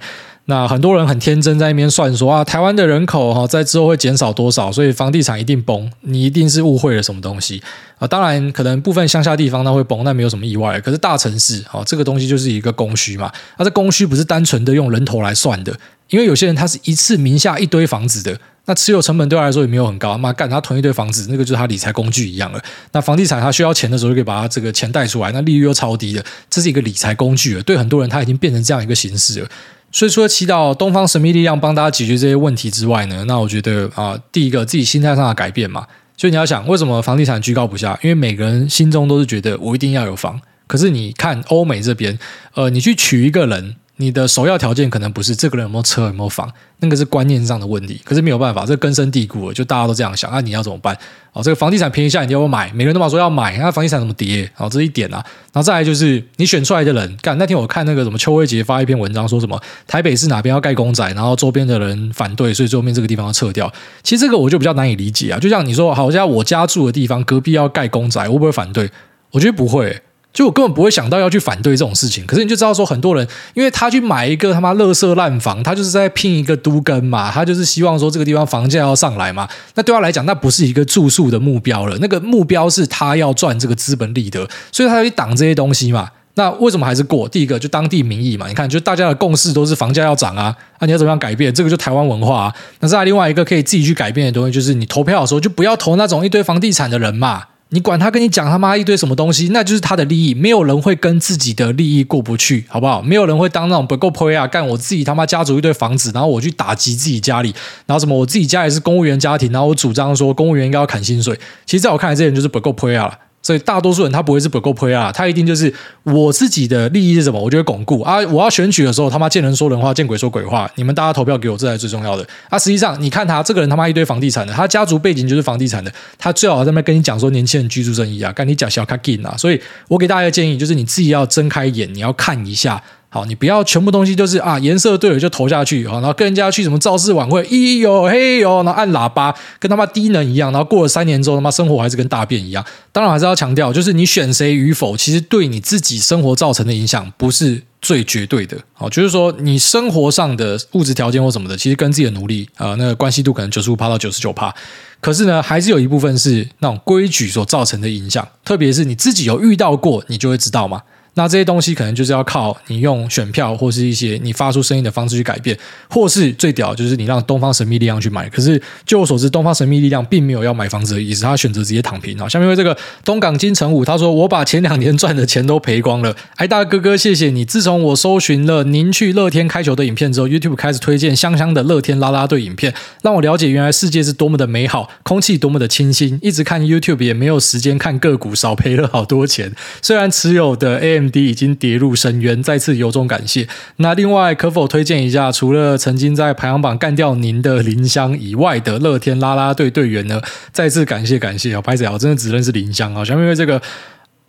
那很多人很天真，在那边算说啊，台湾的人口哈在之后会减少多少，所以房地产一定崩，你一定是误会了什么东西啊。当然，可能部分乡下地方它会崩，那没有什么意外。可是大城市啊，这个东西就是一个供需嘛。那这供需不是单纯的用人头来算的，因为有些人他是一次名下一堆房子的，那持有成本对他来说也没有很高。妈干，他囤一堆房子，那个就是他理财工具一样了。那房地产他需要钱的时候，就可以把他这个钱贷出来，那利率又超低的，这是一个理财工具了。对很多人，他已经变成这样一个形式了。所以除了祈祷东方神秘力量帮大家解决这些问题之外呢，那我觉得啊、第一个自己心态上的改变嘛，所以你要想为什么房地产居高不下？因为每个人心中都是觉得我一定要有房。可是你看欧美这边，呃，你去娶一个人。你的首要条件可能不是这个人有没有车有没有房，那个是观念上的问题。可是没有办法，这根深蒂固了，就大家都这样想。那、你要怎么办？哦，这个房地产便宜下，你要不要买？每个人都嘛说要买，那房地产怎么跌？哦，这一点啊。然后再来就是你选出来的人，干那天我看那个什么邱威杰发一篇文章，说什么台北市哪边要盖公仔，然后周边的人反对，所以最后面这个地方要撤掉。其实这个我就比较难以理解啊。就像你说，好像我家住的地方隔壁要盖公仔，我不会反对？我觉得不会。就我根本不会想到要去反对这种事情，可是你就知道说很多人，因为他去买一个他妈垃圾烂房，他就是在拼一个都更嘛，他就是希望说这个地方房价要上来嘛。那对他来讲，那不是一个住宿的目标了，那个目标是他要赚这个资本利得，所以他要去挡这些东西嘛。那为什么还是过？第一个就当地民意嘛，你看，就大家的共识都是房价要涨啊，那、你要怎么样改变？这个就台湾文化啊。那再另外一个可以自己去改变的东西，就是你投票的时候就不要投那种一堆房地产的人嘛。你管他跟你讲他妈一堆什么东西，那就是他的利益，没有人会跟自己的利益过不去，好不好？没有人会当那种不够亏啊，干我自己他妈家族一堆房子，然后我去打击自己家里，然后什么我自己家里是公务员家庭，然后我主张说公务员应该要砍薪水，其实在我看来，这人就是不够亏啊。所以大多数人他不会是不够亏啊，他一定就是我自己的利益是什么？我就会巩固啊！我要选举的时候，他妈见人说人话，见鬼说鬼话。你们大家投票给我，这才是最重要的啊！实际上，你看他这个人他妈一堆房地产的，他家族背景就是房地产的，他最好在那边跟你讲说年轻人居住正义啊，跟你讲小卡金啊。所以我给大家的建议，就是你自己要睁开眼，你要看一下。好，你不要全部东西就是啊，颜色对了就投下去，好，然后跟人家去什么造势晚会，咦哟嘿哟，然后按喇叭，跟他妈低能一样，然后过了三年之后，他妈生活还是跟大便一样。当然还是要强调，就是你选谁与否，其实对你自己生活造成的影响不是最绝对的。好，就是说你生活上的物质条件或什么的，其实跟自己的努力啊、那个关系度可能九十五趴到九十九趴。可是呢，还是有一部分是那种规矩所造成的影响，特别是你自己有遇到过，你就会知道嘛。那这些东西可能就是要靠你用选票或是一些你发出声音的方式去改变，或是最屌就是你让东方神秘力量去买。可是据我所知，东方神秘力量并没有要买房子的意思，他选择直接躺平啊。下面为这个东港金城武，他说：“我把前两年赚的钱都赔光了。”哎，大哥哥，谢谢你。自从我搜寻了您去乐天开球的影片之后，YouTube 开始推荐香香的乐天啦啦队影片，让我了解原来世界是多么的美好，空气多么的清新。一直看 YouTube 也没有时间看个股，少赔了好多钱。虽然持有的 AM 跌已经跌入深渊，再次由衷感谢。那另外可否推荐一下，除了曾经在排行榜干掉您的林香以外的乐天啦啦队队员呢？再次感谢感谢啊，拍子我真的只认识林香啊，下面因为这个。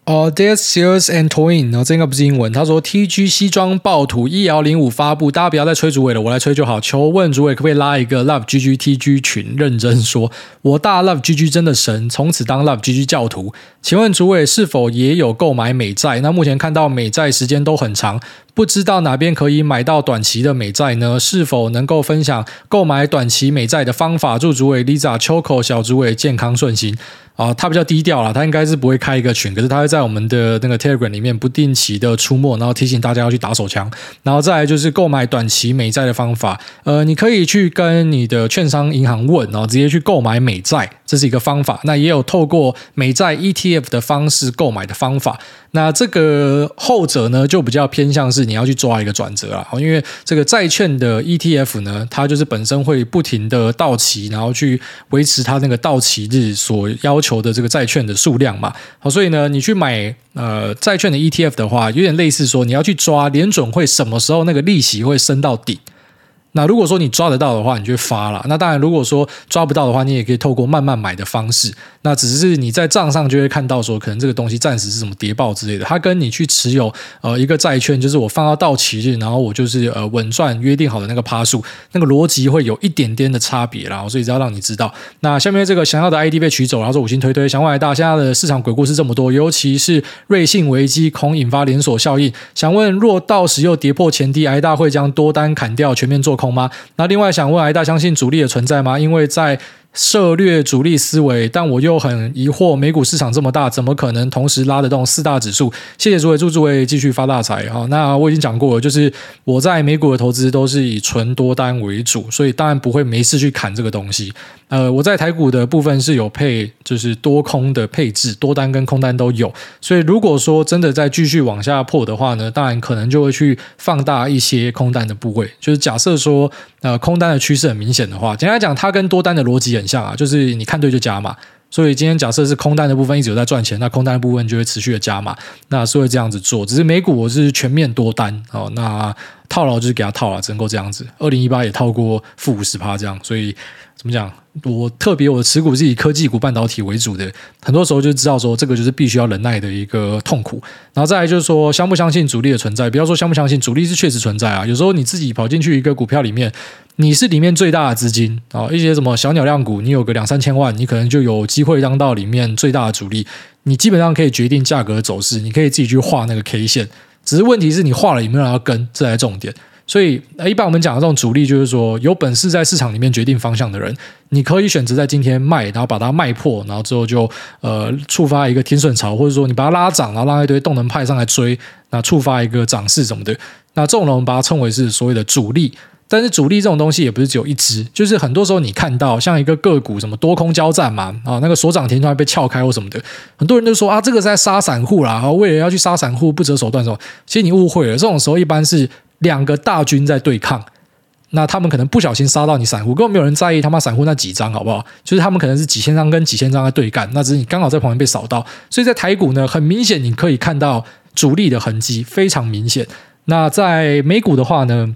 哦、oh,，Death Sears and Toying，然后这应该不是英文。他说：“TG 西装暴徒一幺零五发布，大家不要再催主委了，我来催就好。求问主委可不可以拉一个 Love GG TG 群？认真说，我大 Love GG 真的神，从此当 Love GG 教徒。请问主委是否也有购买美债？那目前看到美债时间都很长，不知道哪边可以买到短期的美债呢？是否能够分享购买短期美债的方法？祝主委 Lisa、秋口小主委健康顺心。”啊，他比较低调啦，他应该是不会开一个群，可是他会在我们的那个 Telegram 里面不定期的出没，然后提醒大家要去打手枪，然后再来就是购买短期美债的方法，呃，你可以去跟你的券商银行问，然后直接去购买美债，这是一个方法。那也有透过美债 ETF 的方式购买的方法。那这个后者呢，就比较偏向是你要去抓一个转折了，因为这个债券的 ETF 呢，它就是本身会不停的到期，然后去维持它那个到期日所要求求的这个债券的数量嘛。好，所以呢，你去买呃债券的 ETF 的话，有点类似说你要去抓联准会什么时候那个利息会升到底。那如果说你抓得到的话，你就发了。那当然，如果说抓不到的话，你也可以透过慢慢买的方式。那只是你在账上就会看到说，可能这个东西暂时是什么跌爆之类的。它跟你去持有呃一个债券，就是我放到到期日，然后我就是呃稳赚约定好的那个趴数，那个逻辑会有一点点的差别啦。所以只要让你知道。那下面这个想要的 ID 被取走，然后说五星推推，想问来大，现在的市场鬼故事这么多，尤其是瑞信危机恐引发连锁效应。想问，若到时又跌破前低，挨大会将多单砍掉，全面做空吗？那另外想问，挨大相信主力的存在吗？因为在涉猎主力思维，但我又很疑惑，美股市场这么大，怎么可能同时拉得动四大指数？谢谢诸位，祝诸位继续发大财哈。那我已经讲过了，就是我在美股的投资都是以纯多单为主，所以当然不会没事去砍这个东西。呃，我在台股的部分是有配，就是多空的配置，多单跟空单都有。所以如果说真的再继续往下破的话呢，当然可能就会去放大一些空单的部位。就是假设说，呃，空单的趋势很明显的话，简单来讲，它跟多单的逻辑很像啊，就是你看对就加码。所以今天假设是空单的部分一直有在赚钱，那空单的部分就会持续的加码，那是会这样子做。只是美股我是全面多单哦，那套牢就是给他套了，只能够这样子。二零一八也套过负五十趴这样，所以。怎么讲？我特别我的持股是以科技股、半导体为主的，很多时候就知道说这个就是必须要忍耐的一个痛苦。然后再来就是说，相不相信主力的存在？不要说相不相信，主力是确实存在啊。有时候你自己跑进去一个股票里面，你是里面最大的资金啊，一些什么小鸟量股，你有个两三千万，你可能就有机会当到里面最大的主力。你基本上可以决定价格的走势，你可以自己去画那个 K 线。只是问题是你画了有没有人要跟，这才是重点。所以，一般我们讲的这种主力，就是说有本事在市场里面决定方向的人，你可以选择在今天卖，然后把它卖破，然后之后就呃触发一个停损潮，或者说你把它拉涨，然后让一堆动能派上来追，那触发一个涨势什么的。那这种呢，我们把它称为是所谓的主力。但是主力这种东西也不是只有一只，就是很多时候你看到像一个个股什么多空交战嘛，啊那个所涨停突然被撬开或什么的，很多人都说啊这个是在杀散户啦，啊为了要去杀散户不择手段什么，其实你误会了，这种时候一般是。两个大军在对抗，那他们可能不小心杀到你散户，根本没有人在意他妈散户那几张，好不好？就是他们可能是几千张跟几千张在对干，那只是你刚好在旁边被扫到。所以在台股呢，很明显你可以看到主力的痕迹非常明显。那在美股的话呢？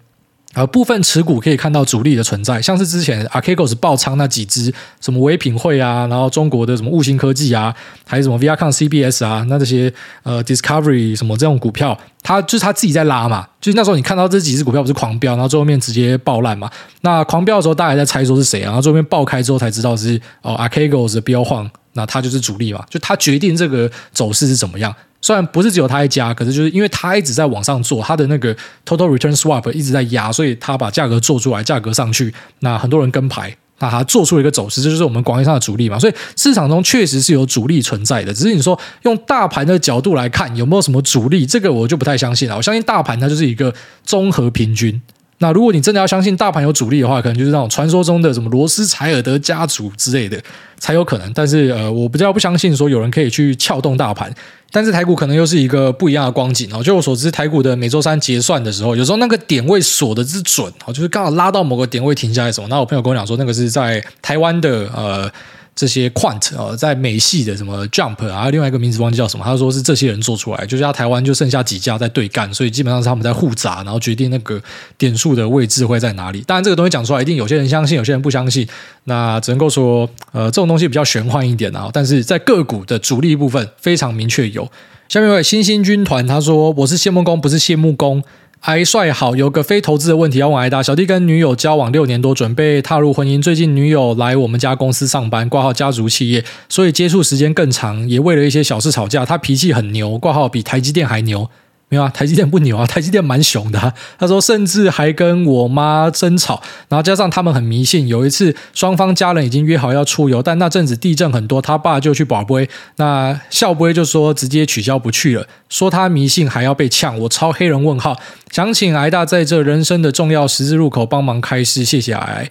呃，部分持股可以看到主力的存在，像是之前 Archegos 爆仓那几只，什么唯品会啊，然后中国的什么悟星科技啊，还有什么 Viacom CBS 啊，那这些呃 Discovery 什么这种股票，它就是它自己在拉嘛，就是那时候你看到这几只股票不是狂飙，然后最后面直接爆烂嘛，那狂飙的时候大家在猜说是谁啊，然后最后面爆开之后才知道是哦 Archegos 的飙晃，那它就是主力嘛，就它决定这个走势是怎么样。虽然不是只有他一家，可是就是因为他一直在往上做，他的那个 total return swap 一直在压，所以他把价格做出来，价格上去，那很多人跟排，那他做出了一个走势，这就是我们广义上的主力嘛。所以市场中确实是有主力存在的，只是你说用大盘的角度来看有没有什么主力，这个我就不太相信了。我相信大盘它就是一个综合平均。那如果你真的要相信大盘有主力的话，可能就是那种传说中的什么罗斯柴尔德家族之类的才有可能。但是呃，我比较不相信说有人可以去撬动大盘。但是台股可能又是一个不一样的光景哦。就我所知，台股的每周三结算的时候，有时候那个点位锁的之准哦，就是刚好拉到某个点位停下来什么。那我朋友跟我讲说，那个是在台湾的呃。这些 quant 啊，在美系的什么 jump 啊，另外一个名字忘记叫什么，他说是这些人做出来，就是他台湾就剩下几家在对干，所以基本上是他们在互砸，然后决定那个点数的位置会在哪里。当然，这个东西讲出来，一定有些人相信，有些人不相信。那只能够说，呃，这种东西比较玄幻一点啊。但是在个股的主力部分，非常明确有。下面一位星星军团他说：“我是谢木工，不是谢木工。”哎，帅好，有个非投资的问题要问艾达。小弟跟女友交往六年多，准备踏入婚姻。最近女友来我们家公司上班，挂号家族企业，所以接触时间更长，也为了一些小事吵架。他脾气很牛，挂号比台积电还牛。没有啊，台积电不牛啊，台积电蛮熊的。他说，甚至还跟我妈争吵，然后加上他们很迷信。有一次，双方家人已经约好要出游，但那阵子地震很多，他爸就去保杯。那孝杯就说直接取消不去了，说他迷信还要被呛。我超黑人问号，想请癌大在这人生的重要十字路口帮忙开示，谢谢癌。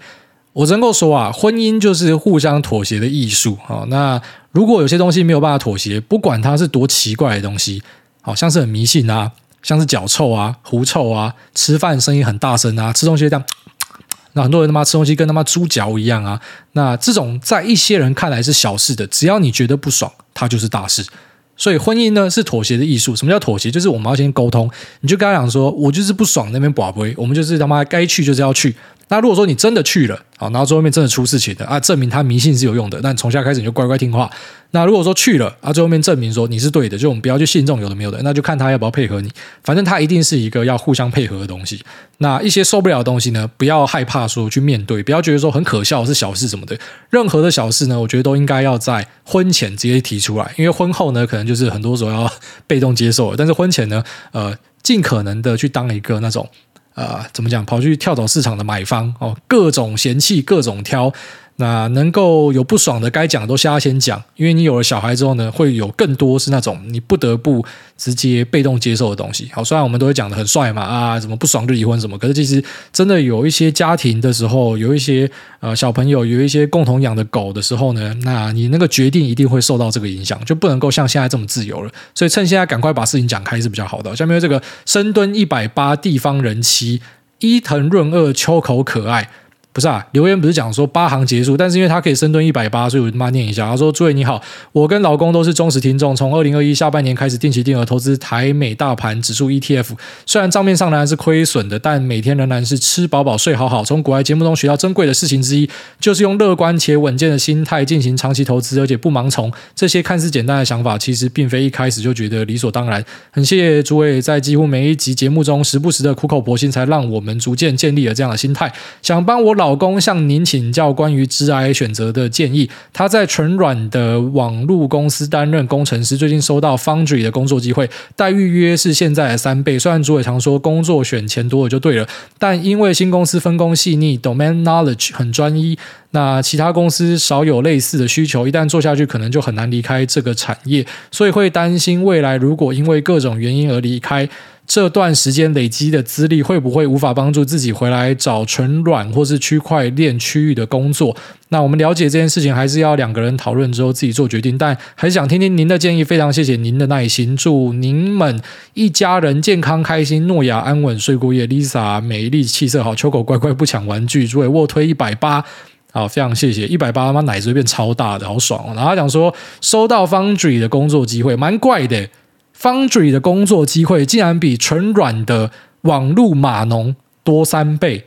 我真够说啊，婚姻就是互相妥协的艺术啊。那如果有些东西没有办法妥协，不管它是多奇怪的东西。好像是很迷信啊，像是脚臭啊、狐臭啊，吃饭声音很大声啊，吃东西这样，那很多人他妈吃东西跟他妈猪脚一样啊。那这种在一些人看来是小事的，只要你觉得不爽，它就是大事。所以婚姻呢是妥协的艺术。什么叫妥协？就是我们要先沟通，你就跟他讲说，我就是不爽那边跋杯，我们就是他妈该去就是要去。那如果说你真的去了，好，然后最后面真的出事情的啊，证明他迷信是有用的。但从下开始你就乖乖听话。那如果说去了啊，最后面证明说你是对的，就我们不要去信这种有的没有的，那就看他要不要配合你。反正他一定是一个要互相配合的东西。那一些受不了的东西呢，不要害怕说去面对，不要觉得说很可笑是小事什么的。任何的小事呢，我觉得都应该要在婚前直接提出来，因为婚后呢，可能就是很多时候要 (laughs) 被动接受了。但是婚前呢，呃，尽可能的去当一个那种。呃，怎么讲？跑去跳蚤市场的买方哦，各种嫌弃，各种挑。那能够有不爽的，该讲的都先先讲，因为你有了小孩之后呢，会有更多是那种你不得不直接被动接受的东西。好，虽然我们都会讲的很帅嘛，啊，什么不爽就离婚什么，可是其实真的有一些家庭的时候，有一些呃小朋友，有一些共同养的狗的时候呢，那你那个决定一定会受到这个影响，就不能够像现在这么自由了。所以趁现在赶快把事情讲开是比较好的。下面这个深蹲一百八地方人妻伊藤润二秋口可爱。不是啊，留言不是讲说八行结束，但是因为他可以深蹲一百八，所以我他念一下。他说：“诸位你好，我跟老公都是忠实听众，从二零二一下半年开始定期定额投资台美大盘指数 ETF，虽然账面上仍然是亏损的，但每天仍然是吃饱饱睡好好。从国外节目中学到珍贵的事情之一，就是用乐观且稳健的心态进行长期投资，而且不盲从。这些看似简单的想法，其实并非一开始就觉得理所当然。很谢谢诸位在几乎每一集节目中时不时的苦口婆心，才让我们逐渐建立了这样的心态，想帮我老。老公向您请教关于职涯选择的建议。他在纯软的网络公司担任工程师，最近收到 Foundry 的工作机会，待遇约是现在的三倍。虽然主委常说工作选钱多了就对了，但因为新公司分工细腻，domain knowledge 很专一，那其他公司少有类似的需求，一旦做下去，可能就很难离开这个产业，所以会担心未来如果因为各种原因而离开。这段时间累积的资历会不会无法帮助自己回来找纯软或是区块链区域的工作？那我们了解这件事情，还是要两个人讨论之后自己做决定。但还是想听听您的建议，非常谢谢您的耐心。祝您们一家人健康开心，诺亚安稳睡过夜。Lisa 美丽气色好，秋狗乖乖不抢玩具。诸位卧推一百八，好，非常谢谢一百八，他妈奶子变超大的，好爽哦。然后他讲说收到 Foundry 的工作机会，蛮怪的。Foundry 的工作机会竟然比纯软的网络码农多三倍，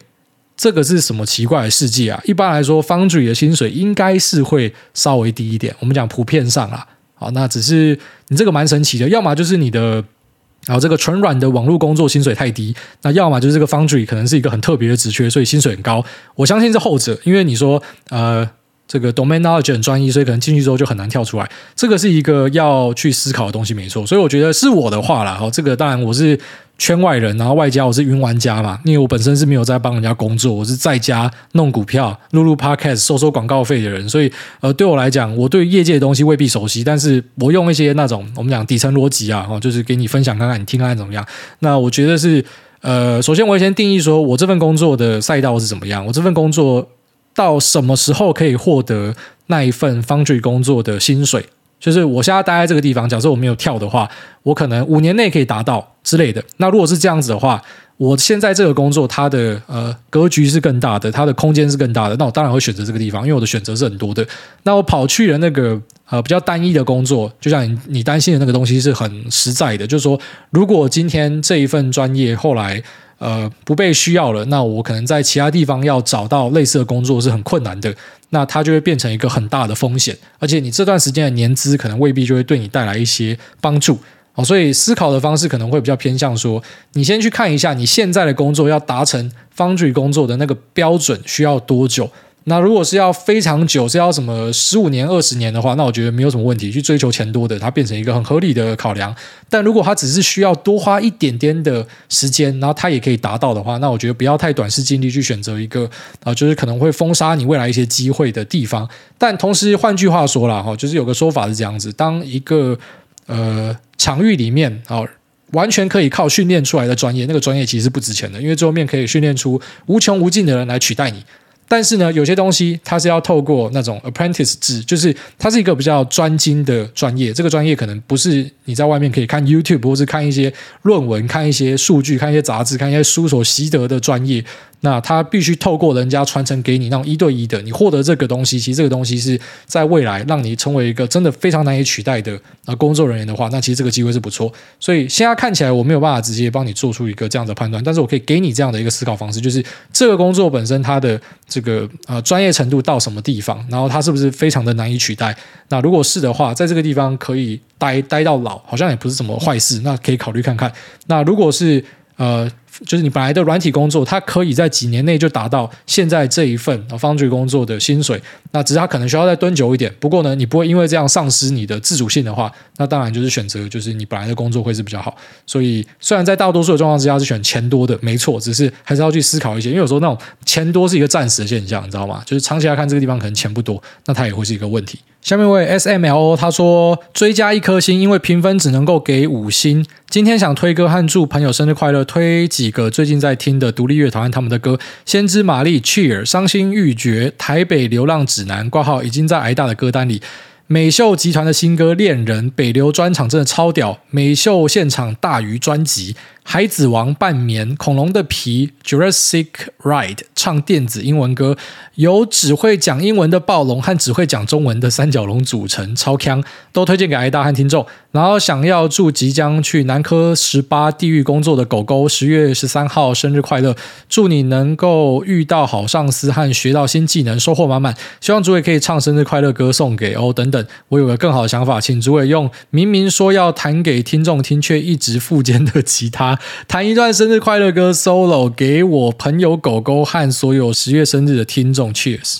这个是什么奇怪的世界啊？一般来说，Foundry 的薪水应该是会稍微低一点。我们讲普遍上啊，好，那只是你这个蛮神奇的，要么就是你的，然后这个纯软的网络工作薪水太低，那要么就是这个 Foundry 可能是一个很特别的职缺，所以薪水很高。我相信是后者，因为你说呃。这个 domain knowledge 很专一，所以可能进去之后就很难跳出来。这个是一个要去思考的东西，没错。所以我觉得是我的话啦，哈，这个当然我是圈外人，然后外加我是云玩家嘛，因为我本身是没有在帮人家工作，我是在家弄股票、录录 podcast、收收广告费的人。所以，呃，对我来讲，我对业界的东西未必熟悉，但是我用一些那种我们讲底层逻辑啊，哈，就是给你分享看看，你听看看怎么样。那我觉得是，呃，首先我先定义说我这份工作的赛道是怎么样，我这份工作。到什么时候可以获得那一份 Foundry 工作的薪水？就是我现在待在这个地方，假设我没有跳的话，我可能五年内可以达到之类的。那如果是这样子的话，我现在这个工作它的呃格局是更大的，它的空间是更大的，那我当然会选择这个地方，因为我的选择是很多的。那我跑去了那个呃比较单一的工作，就像你你担心的那个东西是很实在的，就是说，如果今天这一份专业后来。呃，不被需要了，那我可能在其他地方要找到类似的工作是很困难的，那它就会变成一个很大的风险，而且你这段时间的年资可能未必就会对你带来一些帮助。哦，所以思考的方式可能会比较偏向说，你先去看一下你现在的工作要达成方局工作的那个标准需要多久。那如果是要非常久，是要什么十五年、二十年的话，那我觉得没有什么问题。去追求钱多的，它变成一个很合理的考量。但如果它只是需要多花一点点的时间，然后它也可以达到的话，那我觉得不要太短视尽力去选择一个啊，就是可能会封杀你未来一些机会的地方。但同时，换句话说了哈，就是有个说法是这样子：当一个呃场域里面啊，完全可以靠训练出来的专业，那个专业其实是不值钱的，因为最后面可以训练出无穷无尽的人来取代你。但是呢，有些东西它是要透过那种 apprentice 制，就是它是一个比较专精的专业。这个专业可能不是你在外面可以看 YouTube 或是看一些论文、看一些数据、看一些杂志、看一些书所习得的专业。那他必须透过人家传承给你让一对一的，你获得这个东西，其实这个东西是在未来让你成为一个真的非常难以取代的啊工作人员的话，那其实这个机会是不错。所以现在看起来我没有办法直接帮你做出一个这样的判断，但是我可以给你这样的一个思考方式，就是这个工作本身它的这个呃专业程度到什么地方，然后它是不是非常的难以取代？那如果是的话，在这个地方可以待待到老，好像也不是什么坏事，那可以考虑看看。那如果是呃。就是你本来的软体工作，它可以在几年内就达到现在这一份 Foundry 工作的薪水，那只是它可能需要再蹲久一点。不过呢，你不会因为这样丧失你的自主性的话，那当然就是选择就是你本来的工作会是比较好。所以虽然在大多数的状况之下是选钱多的，没错，只是还是要去思考一些，因为有时候那种钱多是一个暂时的现象，你知道吗？就是长期来看这个地方可能钱不多，那它也会是一个问题。下面一位 SMLO 他说追加一颗星，因为评分只能够给五星。今天想推歌和祝朋友生日快乐，推几个最近在听的独立乐团他们的歌：《先知玛丽》、Cheer、伤心欲绝、台北流浪指南、挂号已经在挨大的歌单里。美秀集团的新歌《恋人》，北流专场真的超屌，美秀现场大于专辑。海子王半眠，恐龙的皮，Jurassic Ride 唱电子英文歌，由只会讲英文的暴龙和只会讲中文的三角龙组成，超强，都推荐给挨大和听众。然后想要祝即将去南科十八地狱工作的狗狗十月十三号生日快乐，祝你能够遇到好上司和学到新技能，收获满满。希望主委可以唱生日快乐歌送给哦等等。我有个更好的想法，请主委用明明说要弹给听众听却一直复健的吉他。弹一段生日快乐歌 solo 给我朋友狗狗和所有十月生日的听众 cheers